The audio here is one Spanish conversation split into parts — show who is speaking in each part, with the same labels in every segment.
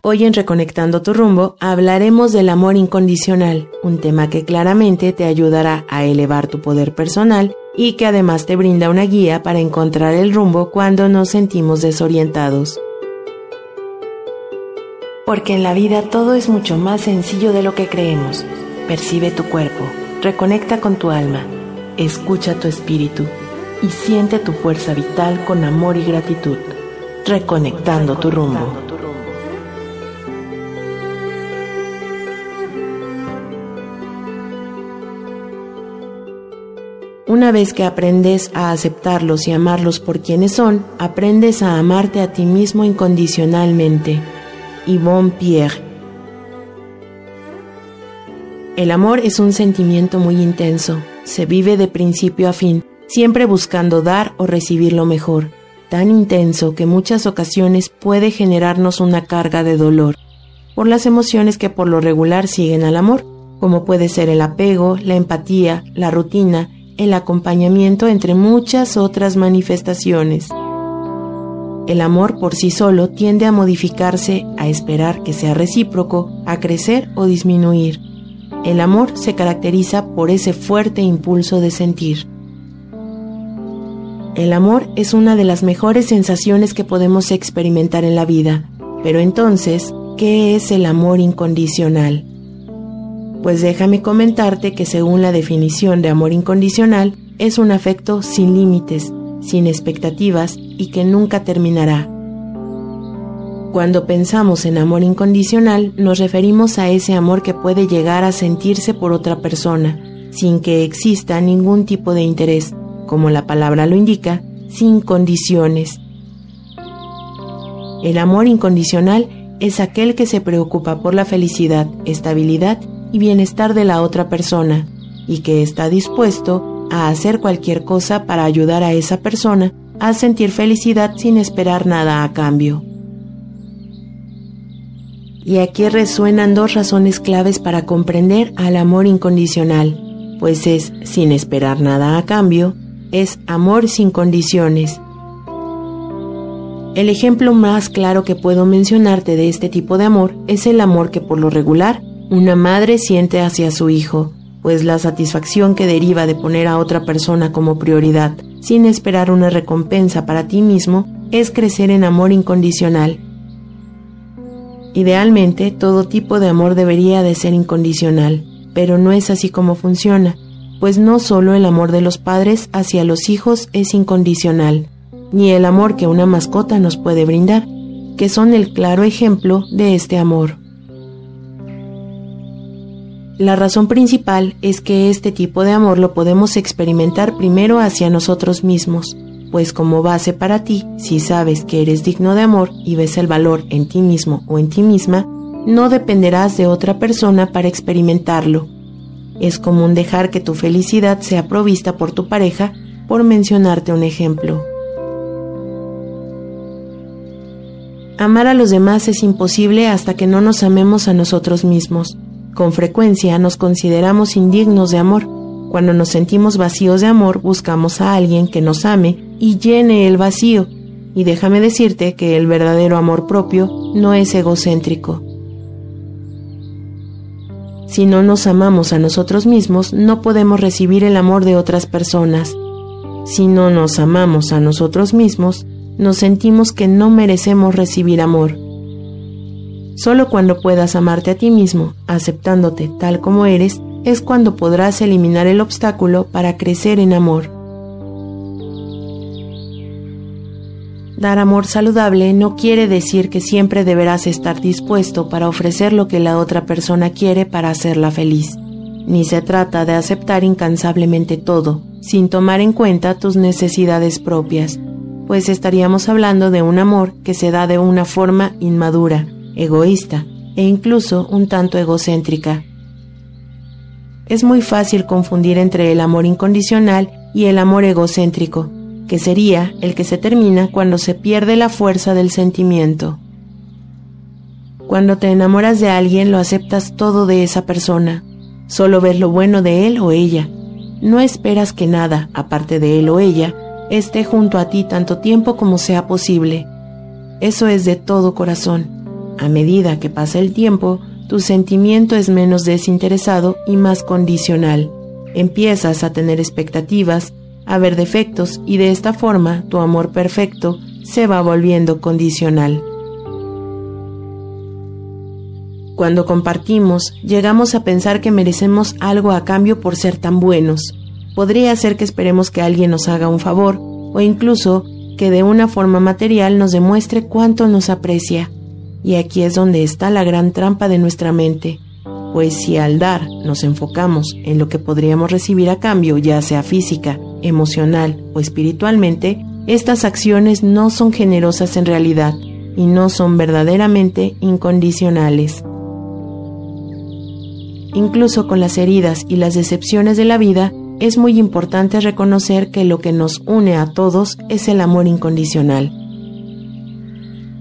Speaker 1: Hoy en Reconectando tu rumbo hablaremos del amor incondicional, un tema que claramente te ayudará a elevar tu poder personal y que además te brinda una guía para encontrar el rumbo cuando nos sentimos desorientados. Porque en la vida todo es mucho más sencillo de lo que creemos. Percibe tu cuerpo, reconecta con tu alma, escucha tu espíritu y siente tu fuerza vital con amor y gratitud. Reconectando tu rumbo. Una vez que aprendes a aceptarlos y amarlos por quienes son, aprendes a amarte a ti mismo incondicionalmente. Yvonne Pierre. El amor es un sentimiento muy intenso. Se vive de principio a fin, siempre buscando dar o recibir lo mejor. Tan intenso que muchas ocasiones puede generarnos una carga de dolor por las emociones que por lo regular siguen al amor, como puede ser el apego, la empatía, la rutina, el acompañamiento entre muchas otras manifestaciones. El amor por sí solo tiende a modificarse, a esperar que sea recíproco, a crecer o disminuir. El amor se caracteriza por ese fuerte impulso de sentir. El amor es una de las mejores sensaciones que podemos experimentar en la vida, pero entonces, ¿qué es el amor incondicional? Pues déjame comentarte que según la definición de amor incondicional, es un afecto sin límites, sin expectativas y que nunca terminará. Cuando pensamos en amor incondicional, nos referimos a ese amor que puede llegar a sentirse por otra persona, sin que exista ningún tipo de interés, como la palabra lo indica, sin condiciones. El amor incondicional es aquel que se preocupa por la felicidad, estabilidad y bienestar de la otra persona y que está dispuesto a hacer cualquier cosa para ayudar a esa persona a sentir felicidad sin esperar nada a cambio. Y aquí resuenan dos razones claves para comprender al amor incondicional, pues es sin esperar nada a cambio, es amor sin condiciones. El ejemplo más claro que puedo mencionarte de este tipo de amor es el amor que por lo regular una madre siente hacia su hijo, pues la satisfacción que deriva de poner a otra persona como prioridad, sin esperar una recompensa para ti mismo, es crecer en amor incondicional. Idealmente, todo tipo de amor debería de ser incondicional, pero no es así como funciona, pues no solo el amor de los padres hacia los hijos es incondicional, ni el amor que una mascota nos puede brindar, que son el claro ejemplo de este amor. La razón principal es que este tipo de amor lo podemos experimentar primero hacia nosotros mismos, pues como base para ti, si sabes que eres digno de amor y ves el valor en ti mismo o en ti misma, no dependerás de otra persona para experimentarlo. Es común dejar que tu felicidad sea provista por tu pareja, por mencionarte un ejemplo. Amar a los demás es imposible hasta que no nos amemos a nosotros mismos. Con frecuencia nos consideramos indignos de amor. Cuando nos sentimos vacíos de amor, buscamos a alguien que nos ame y llene el vacío. Y déjame decirte que el verdadero amor propio no es egocéntrico. Si no nos amamos a nosotros mismos, no podemos recibir el amor de otras personas. Si no nos amamos a nosotros mismos, nos sentimos que no merecemos recibir amor. Solo cuando puedas amarte a ti mismo, aceptándote tal como eres, es cuando podrás eliminar el obstáculo para crecer en amor. Dar amor saludable no quiere decir que siempre deberás estar dispuesto para ofrecer lo que la otra persona quiere para hacerla feliz. Ni se trata de aceptar incansablemente todo, sin tomar en cuenta tus necesidades propias, pues estaríamos hablando de un amor que se da de una forma inmadura, egoísta e incluso un tanto egocéntrica. Es muy fácil confundir entre el amor incondicional y el amor egocéntrico, que sería el que se termina cuando se pierde la fuerza del sentimiento. Cuando te enamoras de alguien lo aceptas todo de esa persona, solo ves lo bueno de él o ella. No esperas que nada, aparte de él o ella, esté junto a ti tanto tiempo como sea posible. Eso es de todo corazón. A medida que pasa el tiempo, tu sentimiento es menos desinteresado y más condicional. Empiezas a tener expectativas, a ver defectos y de esta forma tu amor perfecto se va volviendo condicional. Cuando compartimos, llegamos a pensar que merecemos algo a cambio por ser tan buenos. Podría ser que esperemos que alguien nos haga un favor o incluso que de una forma material nos demuestre cuánto nos aprecia. Y aquí es donde está la gran trampa de nuestra mente, pues si al dar nos enfocamos en lo que podríamos recibir a cambio, ya sea física, emocional o espiritualmente, estas acciones no son generosas en realidad y no son verdaderamente incondicionales. Incluso con las heridas y las decepciones de la vida, es muy importante reconocer que lo que nos une a todos es el amor incondicional.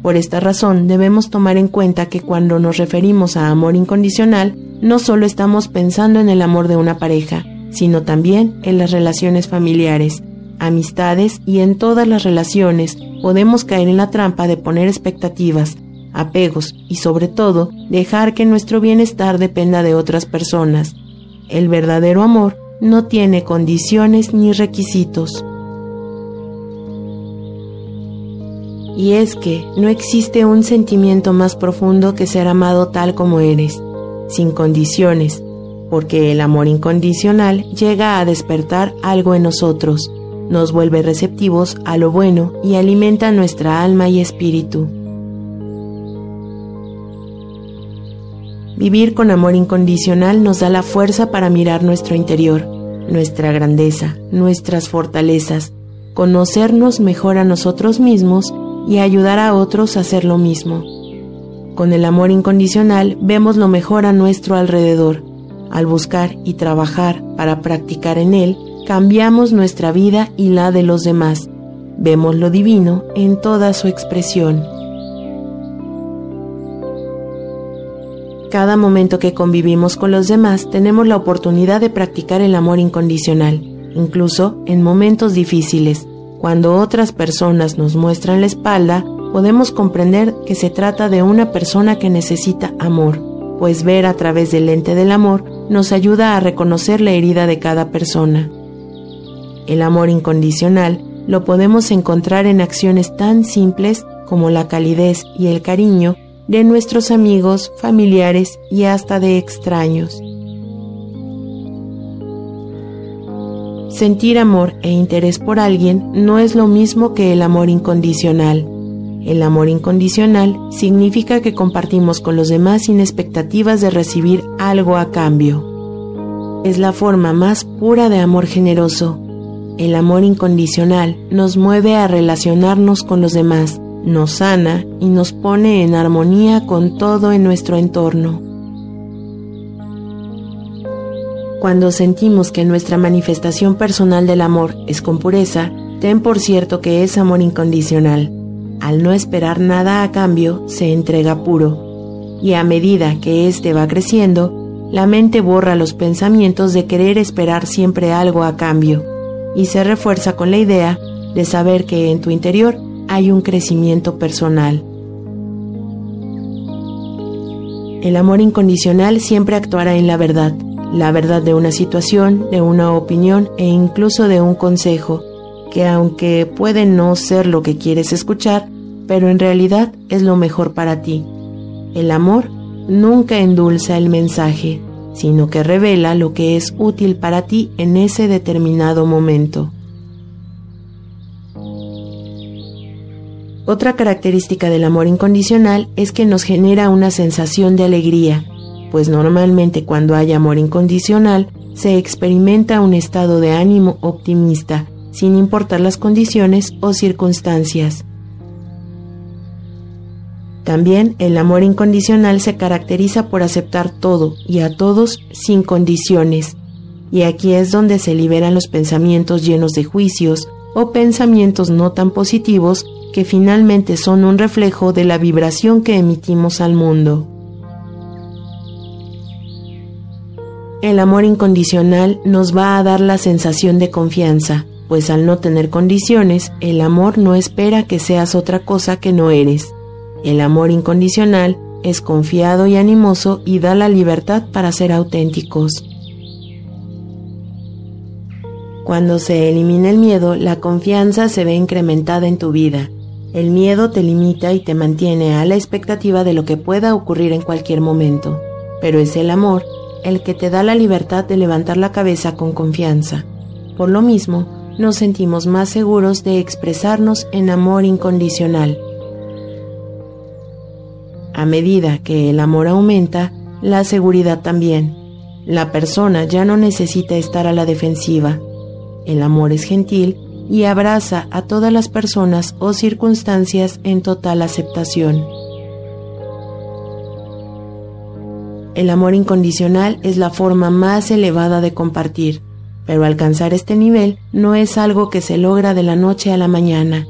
Speaker 1: Por esta razón debemos tomar en cuenta que cuando nos referimos a amor incondicional, no solo estamos pensando en el amor de una pareja, sino también en las relaciones familiares, amistades y en todas las relaciones podemos caer en la trampa de poner expectativas, apegos y sobre todo dejar que nuestro bienestar dependa de otras personas. El verdadero amor no tiene condiciones ni requisitos. Y es que no existe un sentimiento más profundo que ser amado tal como eres, sin condiciones, porque el amor incondicional llega a despertar algo en nosotros, nos vuelve receptivos a lo bueno y alimenta nuestra alma y espíritu. Vivir con amor incondicional nos da la fuerza para mirar nuestro interior, nuestra grandeza, nuestras fortalezas, conocernos mejor a nosotros mismos y ayudar a otros a hacer lo mismo. Con el amor incondicional vemos lo mejor a nuestro alrededor, al buscar y trabajar para practicar en él, cambiamos nuestra vida y la de los demás. Vemos lo divino en toda su expresión. Cada momento que convivimos con los demás tenemos la oportunidad de practicar el amor incondicional, incluso en momentos difíciles. Cuando otras personas nos muestran la espalda, podemos comprender que se trata de una persona que necesita amor, pues ver a través del lente del amor nos ayuda a reconocer la herida de cada persona. El amor incondicional lo podemos encontrar en acciones tan simples como la calidez y el cariño de nuestros amigos, familiares y hasta de extraños. Sentir amor e interés por alguien no es lo mismo que el amor incondicional. El amor incondicional significa que compartimos con los demás sin expectativas de recibir algo a cambio. Es la forma más pura de amor generoso. El amor incondicional nos mueve a relacionarnos con los demás, nos sana y nos pone en armonía con todo en nuestro entorno. Cuando sentimos que nuestra manifestación personal del amor es con pureza, ten por cierto que es amor incondicional. Al no esperar nada a cambio, se entrega puro, y a medida que éste va creciendo, la mente borra los pensamientos de querer esperar siempre algo a cambio, y se refuerza con la idea de saber que en tu interior hay un crecimiento personal. El amor incondicional siempre actuará en la verdad, la verdad de una situación, de una opinión e incluso de un consejo, que aunque puede no ser lo que quieres escuchar, pero en realidad es lo mejor para ti. El amor nunca endulza el mensaje, sino que revela lo que es útil para ti en ese determinado momento. Otra característica del amor incondicional es que nos genera una sensación de alegría, pues normalmente cuando hay amor incondicional se experimenta un estado de ánimo optimista, sin importar las condiciones o circunstancias. También el amor incondicional se caracteriza por aceptar todo y a todos sin condiciones. Y aquí es donde se liberan los pensamientos llenos de juicios o pensamientos no tan positivos que finalmente son un reflejo de la vibración que emitimos al mundo. El amor incondicional nos va a dar la sensación de confianza, pues al no tener condiciones, el amor no espera que seas otra cosa que no eres. El amor incondicional es confiado y animoso y da la libertad para ser auténticos. Cuando se elimina el miedo, la confianza se ve incrementada en tu vida. El miedo te limita y te mantiene a la expectativa de lo que pueda ocurrir en cualquier momento, pero es el amor el que te da la libertad de levantar la cabeza con confianza. Por lo mismo, nos sentimos más seguros de expresarnos en amor incondicional a medida que el amor aumenta, la seguridad también. La persona ya no necesita estar a la defensiva. El amor es gentil y abraza a todas las personas o circunstancias en total aceptación. El amor incondicional es la forma más elevada de compartir, pero alcanzar este nivel no es algo que se logra de la noche a la mañana.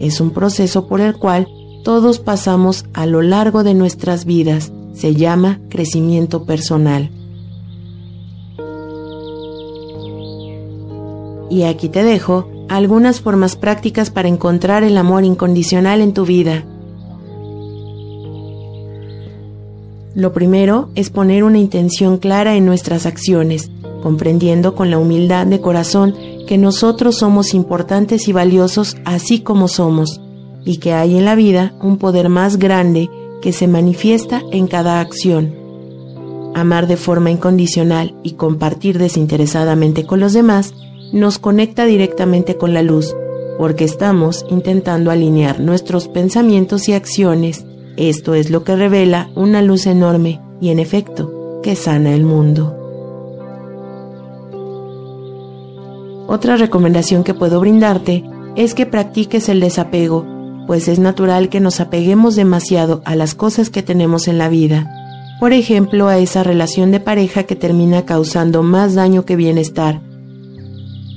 Speaker 1: Es un proceso por el cual todos pasamos a lo largo de nuestras vidas. Se llama crecimiento personal. Y aquí te dejo algunas formas prácticas para encontrar el amor incondicional en tu vida. Lo primero es poner una intención clara en nuestras acciones, comprendiendo con la humildad de corazón que nosotros somos importantes y valiosos así como somos y que hay en la vida un poder más grande que se manifiesta en cada acción. Amar de forma incondicional y compartir desinteresadamente con los demás nos conecta directamente con la luz, porque estamos intentando alinear nuestros pensamientos y acciones. Esto es lo que revela una luz enorme y en efecto que sana el mundo. Otra recomendación que puedo brindarte es que practiques el desapego pues es natural que nos apeguemos demasiado a las cosas que tenemos en la vida. Por ejemplo, a esa relación de pareja que termina causando más daño que bienestar.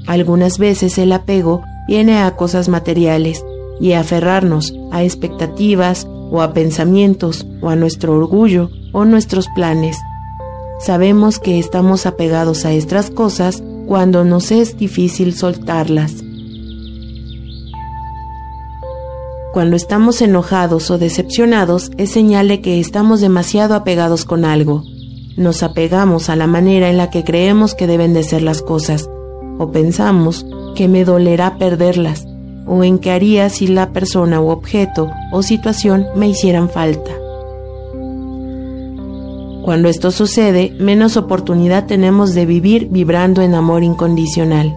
Speaker 1: Algunas veces el apego viene a cosas materiales y a aferrarnos a expectativas o a pensamientos o a nuestro orgullo o nuestros planes. Sabemos que estamos apegados a estas cosas cuando nos es difícil soltarlas. Cuando estamos enojados o decepcionados es señal de que estamos demasiado apegados con algo. Nos apegamos a la manera en la que creemos que deben de ser las cosas, o pensamos que me dolerá perderlas, o en qué haría si la persona u objeto o situación me hicieran falta. Cuando esto sucede, menos oportunidad tenemos de vivir vibrando en amor incondicional.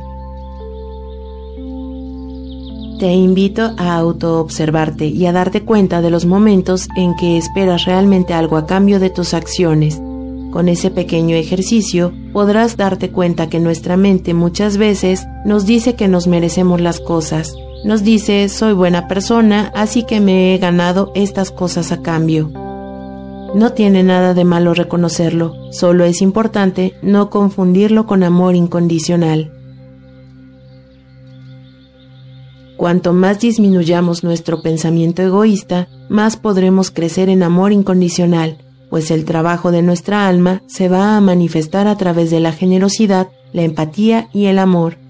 Speaker 1: Te invito a autoobservarte y a darte cuenta de los momentos en que esperas realmente algo a cambio de tus acciones. Con ese pequeño ejercicio podrás darte cuenta que nuestra mente muchas veces nos dice que nos merecemos las cosas. Nos dice soy buena persona, así que me he ganado estas cosas a cambio. No tiene nada de malo reconocerlo, solo es importante no confundirlo con amor incondicional. Cuanto más disminuyamos nuestro pensamiento egoísta, más podremos crecer en amor incondicional, pues el trabajo de nuestra alma se va a manifestar a través de la generosidad, la empatía y el amor.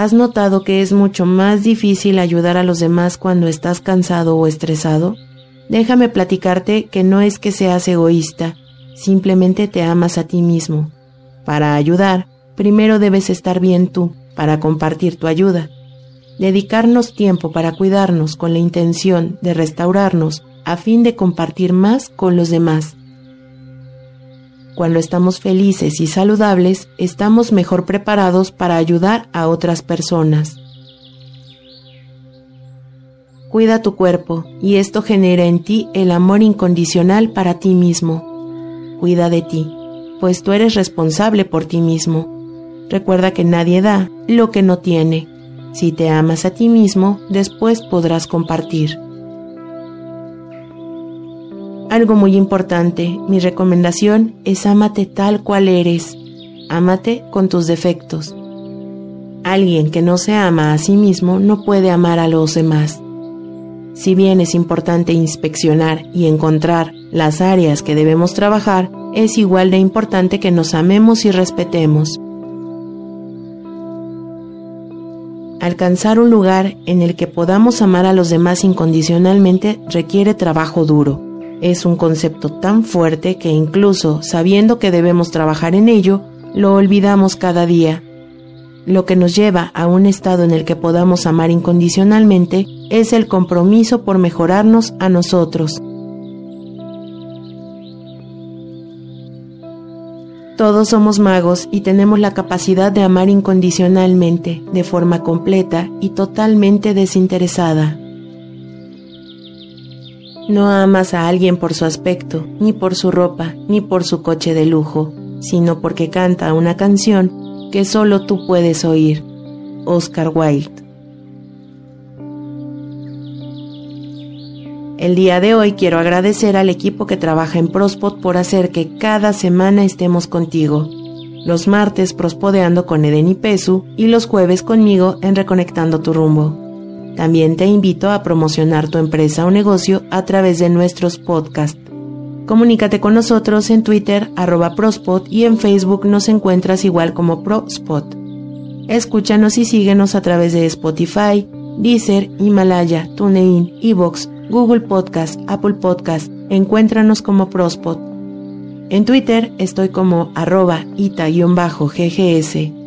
Speaker 1: ¿Has notado que es mucho más difícil ayudar a los demás cuando estás cansado o estresado? Déjame platicarte que no es que seas egoísta, simplemente te amas a ti mismo. Para ayudar, primero debes estar bien tú para compartir tu ayuda. Dedicarnos tiempo para cuidarnos con la intención de restaurarnos a fin de compartir más con los demás. Cuando estamos felices y saludables, estamos mejor preparados para ayudar a otras personas. Cuida tu cuerpo y esto genera en ti el amor incondicional para ti mismo. Cuida de ti, pues tú eres responsable por ti mismo. Recuerda que nadie da lo que no tiene. Si te amas a ti mismo, después podrás compartir. Algo muy importante, mi recomendación es ámate tal cual eres. Ámate con tus defectos. Alguien que no se ama a sí mismo no puede amar a los demás. Si bien es importante inspeccionar y encontrar las áreas que debemos trabajar, es igual de importante que nos amemos y respetemos. Alcanzar un lugar en el que podamos amar a los demás incondicionalmente requiere trabajo duro. Es un concepto tan fuerte que incluso sabiendo que debemos trabajar en ello, lo olvidamos cada día. Lo que nos lleva a un estado en el que podamos amar incondicionalmente es el compromiso por mejorarnos a nosotros. Todos somos magos y tenemos la capacidad de amar incondicionalmente, de forma completa y totalmente desinteresada. No amas a alguien por su aspecto, ni por su ropa, ni por su coche de lujo, sino porque canta una canción que solo tú puedes oír. Oscar Wilde El día de hoy quiero agradecer al equipo que trabaja en Prospot por hacer que cada semana estemos contigo. Los martes prospodeando con Eden y Pesu y los jueves conmigo en Reconectando tu rumbo. También te invito a promocionar tu empresa o negocio a través de nuestros podcasts. Comunícate con nosotros en Twitter arroba Prospot y en Facebook nos encuentras igual como Prospot. Escúchanos y síguenos a través de Spotify, Deezer, Himalaya, TuneIn, Evox, Google Podcast, Apple Podcast. Encuéntranos como Prospot. En Twitter estoy como arroba ita-ggs.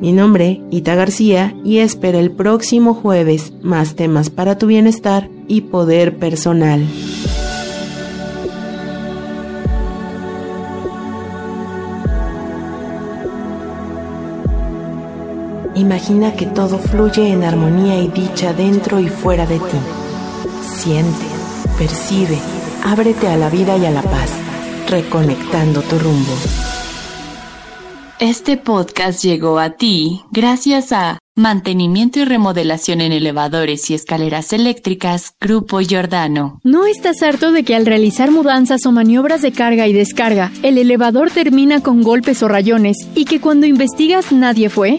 Speaker 1: Mi nombre, Ita García, y espera el próximo jueves más temas para tu bienestar y poder personal. Imagina que todo fluye en armonía y dicha dentro y fuera de ti. Siente, percibe, ábrete a la vida y a la paz, reconectando tu rumbo.
Speaker 2: Este podcast llegó a ti gracias a Mantenimiento y remodelación en elevadores y escaleras eléctricas, Grupo Giordano.
Speaker 3: ¿No estás harto de que al realizar mudanzas o maniobras de carga y descarga, el elevador termina con golpes o rayones y que cuando investigas nadie fue?